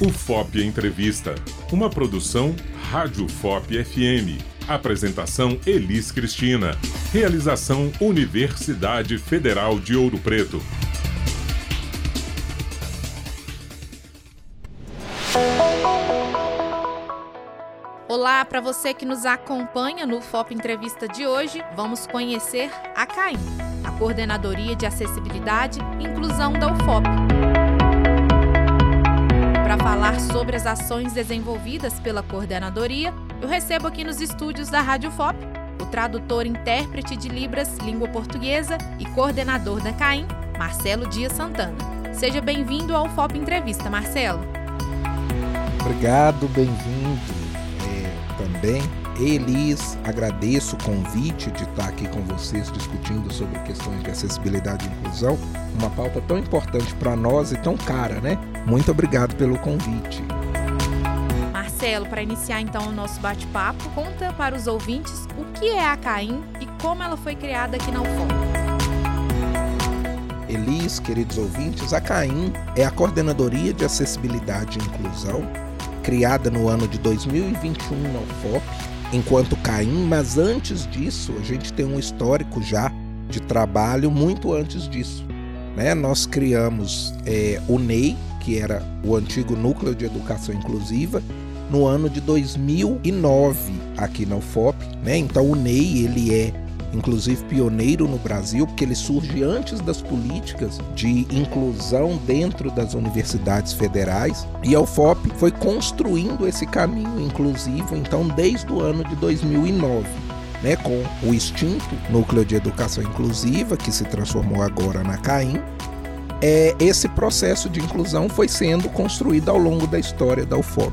O FOP Entrevista, uma produção Rádio FOP FM. Apresentação Elis Cristina. Realização Universidade Federal de Ouro Preto. Olá, para você que nos acompanha no FOP Entrevista de hoje, vamos conhecer a CAIM, a Coordenadoria de Acessibilidade e Inclusão da UFOP. Sobre as ações desenvolvidas pela coordenadoria, eu recebo aqui nos estúdios da Rádio FOP o tradutor intérprete de Libras, língua portuguesa e coordenador da CAIM, Marcelo Dias Santana. Seja bem-vindo ao FOP Entrevista, Marcelo. Obrigado, bem-vindo também. Elis, agradeço o convite de estar aqui com vocês discutindo sobre questões de acessibilidade e inclusão, uma pauta tão importante para nós e tão cara, né? Muito obrigado pelo convite. Marcelo, para iniciar então o nosso bate-papo, conta para os ouvintes o que é a CAIM e como ela foi criada aqui na UFOM. Elis, queridos ouvintes, a CAIM é a Coordenadoria de Acessibilidade e Inclusão criada no ano de 2021 na UFOP, enquanto Caim, mas antes disso a gente tem um histórico já de trabalho muito antes disso. Né? Nós criamos é, o NEI, que era o antigo Núcleo de Educação Inclusiva, no ano de 2009 aqui na UFOP. Né? Então o NEI ele é inclusive pioneiro no Brasil, porque ele surge antes das políticas de inclusão dentro das universidades federais. E a UFOP foi construindo esse caminho inclusivo, então, desde o ano de 2009. Né, com o extinto Núcleo de Educação Inclusiva, que se transformou agora na CAIM, é, esse processo de inclusão foi sendo construído ao longo da história da UFOP.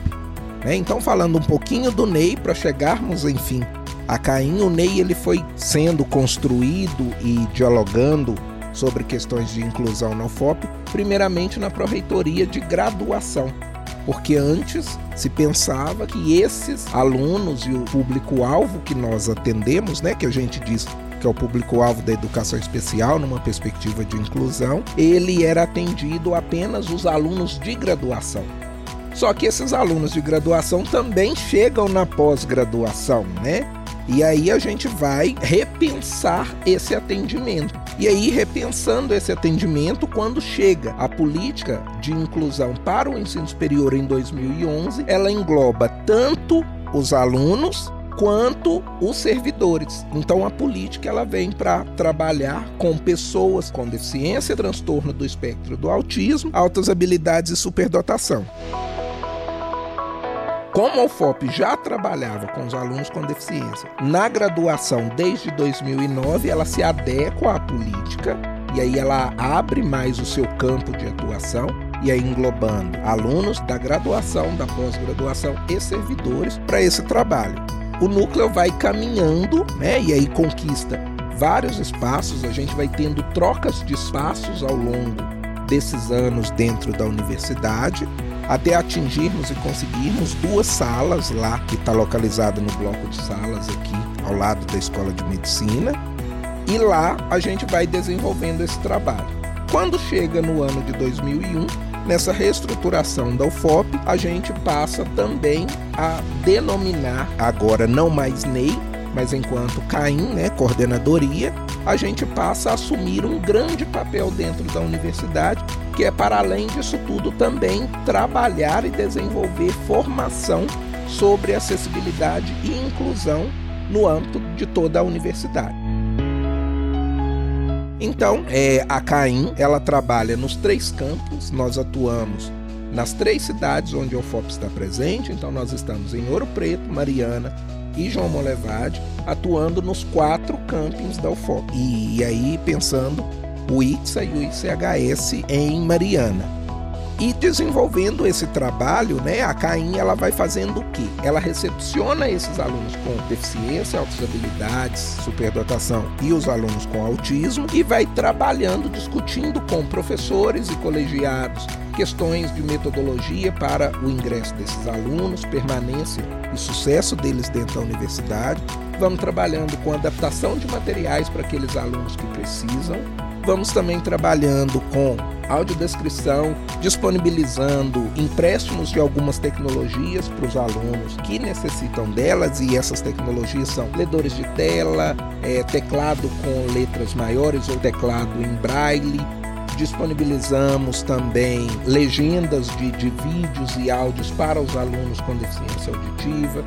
Né? Então, falando um pouquinho do NEI, para chegarmos, enfim, a Caim, o Ney ele foi sendo construído e dialogando sobre questões de inclusão na UFOP, primeiramente na pró-reitoria de graduação, porque antes se pensava que esses alunos e o público-alvo que nós atendemos, né, que a gente diz que é o público-alvo da educação especial numa perspectiva de inclusão, ele era atendido apenas os alunos de graduação. Só que esses alunos de graduação também chegam na pós-graduação, né? E aí a gente vai repensar esse atendimento. E aí, repensando esse atendimento, quando chega a política de inclusão para o ensino superior em 2011, ela engloba tanto os alunos quanto os servidores. Então a política ela vem para trabalhar com pessoas com deficiência, transtorno do espectro do autismo, altas habilidades e superdotação. Como a UFOP já trabalhava com os alunos com deficiência na graduação desde 2009, ela se adequa à política e aí ela abre mais o seu campo de atuação e aí englobando alunos da graduação, da pós-graduação e servidores para esse trabalho. O núcleo vai caminhando, né, e aí conquista vários espaços, a gente vai tendo trocas de espaços ao longo desses anos dentro da universidade até atingirmos e conseguirmos duas salas lá, que está localizada no bloco de salas aqui, ao lado da Escola de Medicina. E lá a gente vai desenvolvendo esse trabalho. Quando chega no ano de 2001, nessa reestruturação da UFOP, a gente passa também a denominar, agora não mais NEI, mas enquanto CAIM, né, coordenadoria, a gente passa a assumir um grande papel dentro da universidade que é para além disso tudo também trabalhar e desenvolver formação sobre acessibilidade e inclusão no âmbito de toda a universidade. Então, é, a CAIM ela trabalha nos três campos, nós atuamos nas três cidades onde o FOP está presente, então nós estamos em Ouro Preto, Mariana e João Molevade, atuando nos quatro campings da UFOP. E, e aí pensando o ITSA e o ICHS em Mariana. E desenvolvendo esse trabalho, né, a CAIN ela vai fazendo o quê? Ela recepciona esses alunos com deficiência, altas habilidades, superdotação e os alunos com autismo e vai trabalhando, discutindo com professores e colegiados questões de metodologia para o ingresso desses alunos, permanência e sucesso deles dentro da universidade. Vamos trabalhando com adaptação de materiais para aqueles alunos que precisam vamos também trabalhando com audiodescrição, disponibilizando empréstimos de algumas tecnologias para os alunos que necessitam delas, e essas tecnologias são ledores de tela, é, teclado com letras maiores ou teclado em braille. Disponibilizamos também legendas de, de vídeos e áudios para os alunos com deficiência auditiva.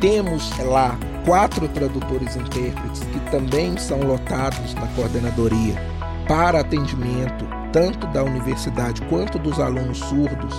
Temos lá quatro tradutores intérpretes que também são lotados na coordenadoria para atendimento tanto da universidade quanto dos alunos surdos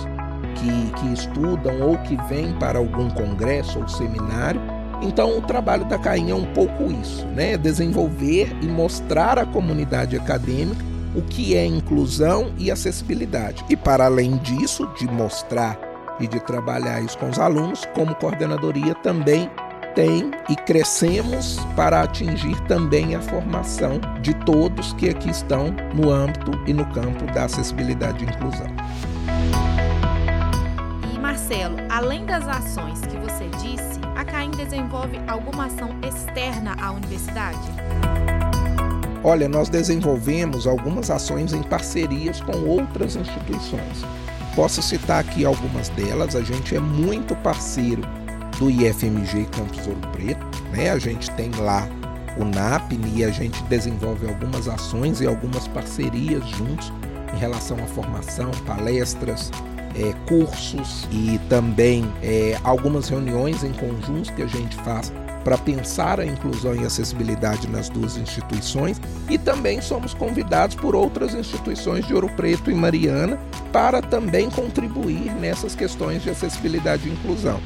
que, que estudam ou que vêm para algum congresso ou seminário. Então, o trabalho da CAIN é um pouco isso, né? Desenvolver e mostrar à comunidade acadêmica o que é inclusão e acessibilidade. E, para além disso, de mostrar e de trabalhar isso com os alunos, como coordenadoria também tem e crescemos para atingir também a formação de todos que aqui estão no âmbito e no campo da acessibilidade e inclusão. E Marcelo, além das ações que você disse, a CAIM desenvolve alguma ação externa à universidade? Olha, nós desenvolvemos algumas ações em parcerias com outras instituições. Posso citar aqui algumas delas, a gente é muito parceiro do IFMG Campus Ouro Preto. Né? A gente tem lá o NAPNE e a gente desenvolve algumas ações e algumas parcerias juntos em relação à formação, palestras, é, cursos e também é, algumas reuniões em conjunto que a gente faz para pensar a inclusão e acessibilidade nas duas instituições e também somos convidados por outras instituições de Ouro Preto e Mariana para também contribuir nessas questões de acessibilidade e inclusão.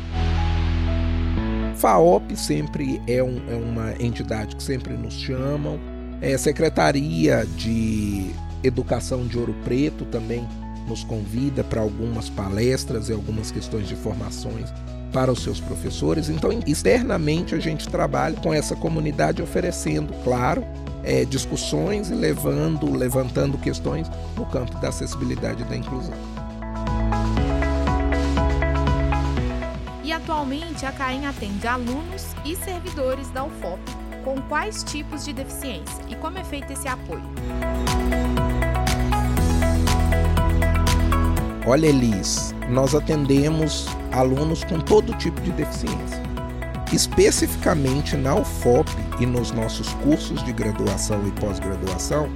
FAOP sempre é, um, é uma entidade que sempre nos chamam. É, Secretaria de Educação de Ouro Preto também nos convida para algumas palestras e algumas questões de formações para os seus professores. Então, externamente, a gente trabalha com essa comunidade oferecendo, claro, é, discussões e levando, levantando questões no campo da acessibilidade e da inclusão. Atualmente, a CAEM atende alunos e servidores da UFOP com quais tipos de deficiência e como é feito esse apoio? Olha, Elis, nós atendemos alunos com todo tipo de deficiência. Especificamente na UFOP e nos nossos cursos de graduação e pós-graduação,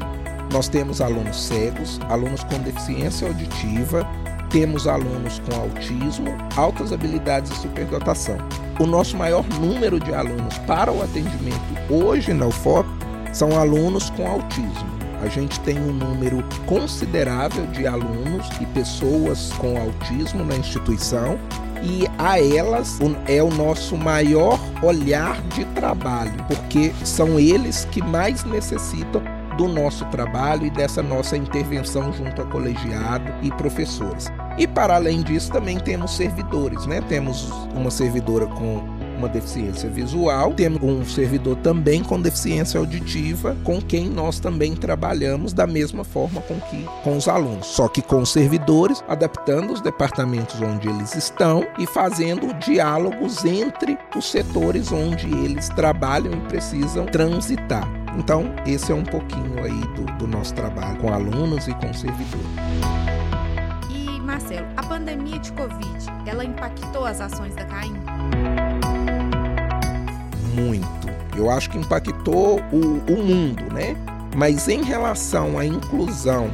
nós temos alunos cegos, alunos com deficiência auditiva, temos alunos com autismo, altas habilidades e superdotação. O nosso maior número de alunos para o atendimento hoje na UFOP são alunos com autismo. A gente tem um número considerável de alunos e pessoas com autismo na instituição e a elas é o nosso maior olhar de trabalho, porque são eles que mais necessitam do nosso trabalho e dessa nossa intervenção junto a colegiado e professores. E para além disso, também temos servidores, né? Temos uma servidora com uma deficiência visual, temos um servidor também com deficiência auditiva, com quem nós também trabalhamos da mesma forma com que com os alunos, só que com os servidores, adaptando os departamentos onde eles estão e fazendo diálogos entre os setores onde eles trabalham e precisam transitar. Então, esse é um pouquinho aí do, do nosso trabalho com alunos e com servidores. Marcelo, a pandemia de Covid, ela impactou as ações da CAIM? Muito. Eu acho que impactou o, o mundo, né? Mas em relação à inclusão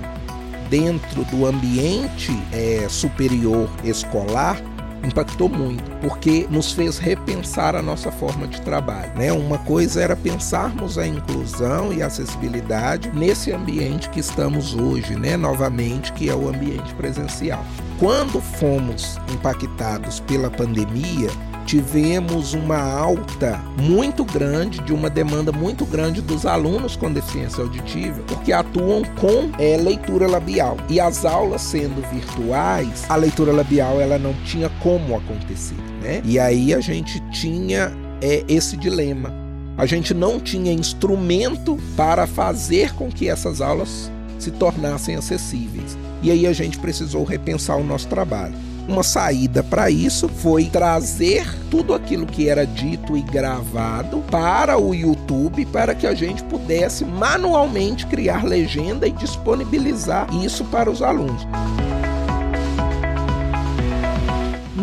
dentro do ambiente é, superior escolar, impactou muito, porque nos fez repensar a nossa forma de trabalho. Né? Uma coisa era pensarmos a inclusão e a acessibilidade nesse ambiente que estamos hoje, né? novamente, que é o ambiente presencial. Quando fomos impactados pela pandemia, tivemos uma alta muito grande, de uma demanda muito grande dos alunos com deficiência auditiva, porque atuam com é, leitura labial. E as aulas sendo virtuais, a leitura labial ela não tinha como acontecer. Né? E aí a gente tinha é, esse dilema. A gente não tinha instrumento para fazer com que essas aulas se tornassem acessíveis. E aí a gente precisou repensar o nosso trabalho. Uma saída para isso foi trazer tudo aquilo que era dito e gravado para o YouTube para que a gente pudesse manualmente criar legenda e disponibilizar isso para os alunos.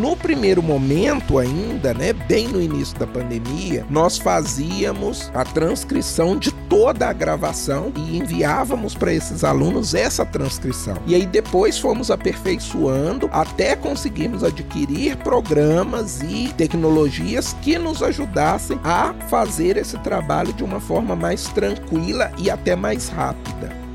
No primeiro momento ainda, né, bem no início da pandemia, nós fazíamos a transcrição de toda a gravação e enviávamos para esses alunos essa transcrição. E aí depois fomos aperfeiçoando até conseguirmos adquirir programas e tecnologias que nos ajudassem a fazer esse trabalho de uma forma mais tranquila e até mais rápida.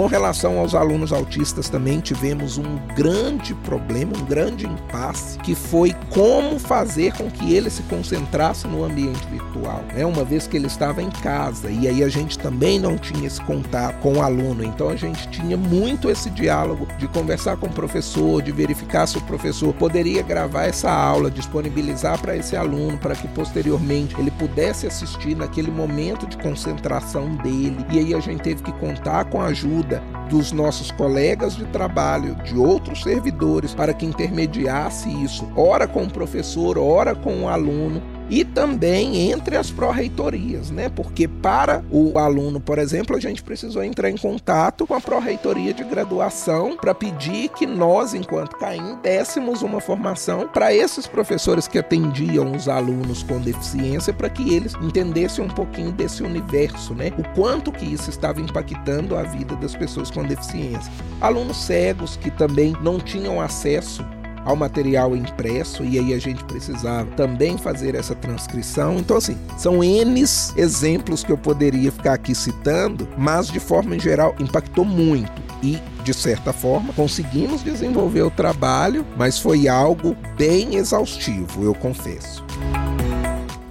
Com relação aos alunos autistas, também tivemos um grande problema, um grande impasse, que foi como fazer com que ele se concentrasse no ambiente virtual, né? uma vez que ele estava em casa. E aí a gente também não tinha esse contato com o aluno, então a gente tinha muito esse diálogo de conversar com o professor, de verificar se o professor poderia gravar essa aula, disponibilizar para esse aluno, para que posteriormente ele pudesse assistir naquele momento de concentração dele. E aí a gente teve que contar com a ajuda dos nossos colegas de trabalho, de outros servidores, para que intermediasse isso, ora com o professor, ora com o aluno, e também entre as pró-reitorias, né? Porque para o aluno, por exemplo, a gente precisou entrar em contato com a pró-reitoria de graduação para pedir que nós, enquanto CAIM, dessemos uma formação para esses professores que atendiam os alunos com deficiência, para que eles entendessem um pouquinho desse universo, né? O quanto que isso estava impactando a vida das pessoas com deficiência. Alunos cegos que também não tinham acesso ao material impresso e aí a gente precisava também fazer essa transcrição. Então, assim, são N exemplos que eu poderia ficar aqui citando, mas de forma em geral impactou muito e de certa forma conseguimos desenvolver o trabalho, mas foi algo bem exaustivo, eu confesso.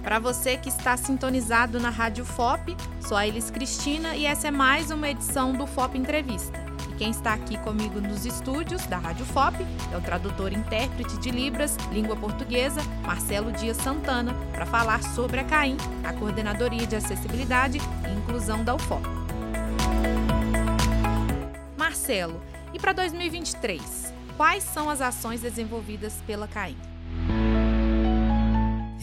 Para você que está sintonizado na Rádio FOP, sou a Elis Cristina e essa é mais uma edição do FOP Entrevista. Quem está aqui comigo nos estúdios da Rádio FOP é o tradutor e intérprete de Libras, língua portuguesa, Marcelo Dias Santana, para falar sobre a CAIM, a Coordenadoria de Acessibilidade e Inclusão da UFOP. Marcelo, e para 2023, quais são as ações desenvolvidas pela CAIM?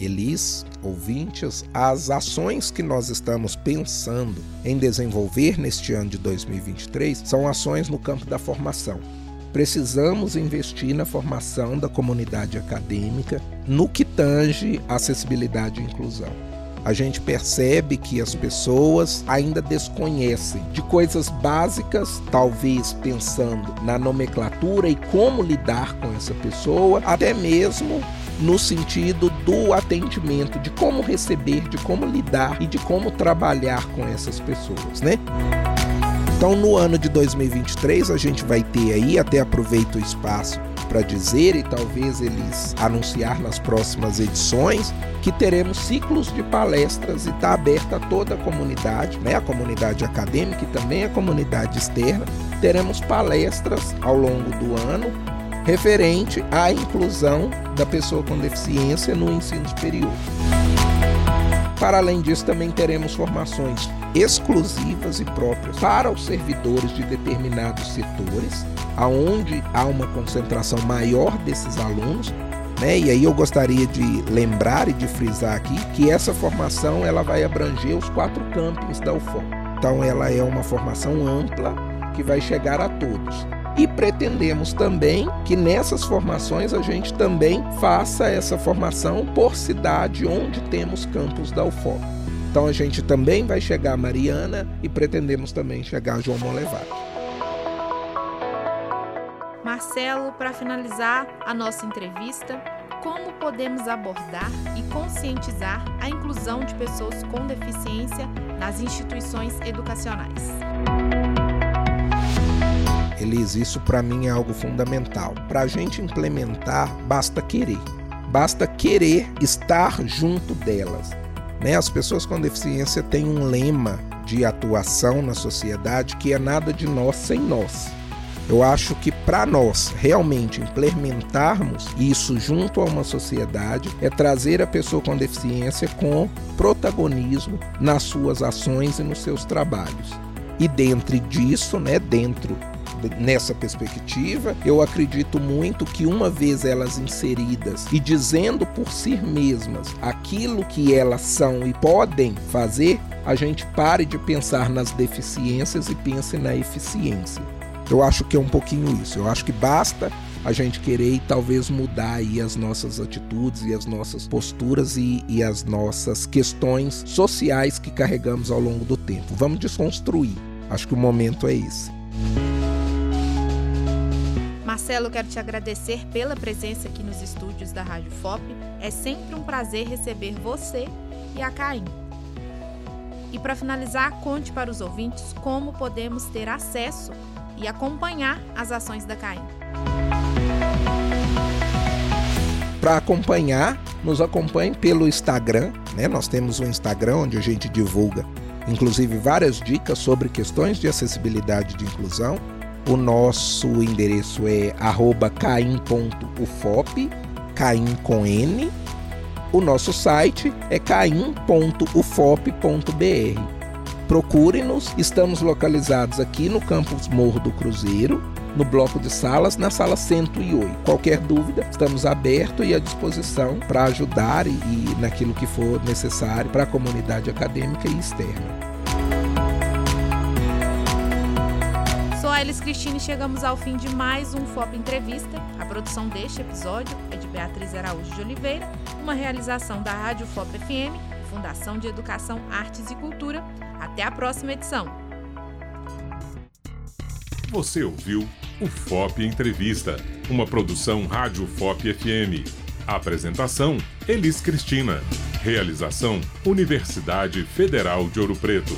Elis, ouvintes, as ações que nós estamos pensando em desenvolver neste ano de 2023 são ações no campo da formação. Precisamos investir na formação da comunidade acadêmica no que tange acessibilidade e inclusão. A gente percebe que as pessoas ainda desconhecem de coisas básicas, talvez pensando na nomenclatura e como lidar com essa pessoa, até mesmo no sentido do atendimento, de como receber, de como lidar e de como trabalhar com essas pessoas, né? Então, no ano de 2023, a gente vai ter aí, até aproveito o espaço para dizer e talvez eles anunciar nas próximas edições que teremos ciclos de palestras e está aberta a toda a comunidade, né? a comunidade acadêmica e também a comunidade externa. Teremos palestras ao longo do ano referente à inclusão da pessoa com deficiência no ensino superior. Para além disso, também teremos formações exclusivas e próprias para os servidores de determinados setores, aonde há uma concentração maior desses alunos, né? E aí eu gostaria de lembrar e de frisar aqui que essa formação ela vai abranger os quatro campings da UFOM. Então ela é uma formação ampla que vai chegar a todos. E pretendemos também que nessas formações a gente também faça essa formação por cidade onde temos campos da UFOP. Então a gente também vai chegar a Mariana e pretendemos também chegar a João Molevade. Marcelo, para finalizar a nossa entrevista, como podemos abordar e conscientizar a inclusão de pessoas com deficiência nas instituições educacionais? Elis, isso para mim é algo fundamental. Para a gente implementar, basta querer. Basta querer estar junto delas. Né? As pessoas com deficiência têm um lema de atuação na sociedade que é nada de nós sem nós. Eu acho que para nós realmente implementarmos isso junto a uma sociedade é trazer a pessoa com deficiência com protagonismo nas suas ações e nos seus trabalhos. E dentro disso, né, dentro nessa perspectiva. Eu acredito muito que uma vez elas inseridas e dizendo por si mesmas aquilo que elas são e podem fazer, a gente pare de pensar nas deficiências e pense na eficiência. Eu acho que é um pouquinho isso. Eu acho que basta a gente querer e talvez mudar aí as nossas atitudes e as nossas posturas e, e as nossas questões sociais que carregamos ao longo do tempo. Vamos desconstruir. Acho que o momento é esse. Marcelo, quero te agradecer pela presença aqui nos estúdios da Rádio FOP. É sempre um prazer receber você e a Caim. E para finalizar, conte para os ouvintes como podemos ter acesso e acompanhar as ações da Caim. Para acompanhar, nos acompanhe pelo Instagram, né? Nós temos um Instagram onde a gente divulga, inclusive, várias dicas sobre questões de acessibilidade e de inclusão. O nosso endereço é caim.ufop, caim com N. O nosso site é caim.ufop.br. Procure-nos, estamos localizados aqui no campus Morro do Cruzeiro, no bloco de salas, na sala 108. Qualquer dúvida, estamos abertos e à disposição para ajudar e, e naquilo que for necessário para a comunidade acadêmica e externa. Elis Cristina e chegamos ao fim de mais um FOP Entrevista. A produção deste episódio é de Beatriz Araújo de Oliveira, uma realização da Rádio FOP FM, Fundação de Educação, Artes e Cultura. Até a próxima edição. Você ouviu o FOP Entrevista, uma produção Rádio FOP FM. Apresentação: Elis Cristina. Realização: Universidade Federal de Ouro Preto.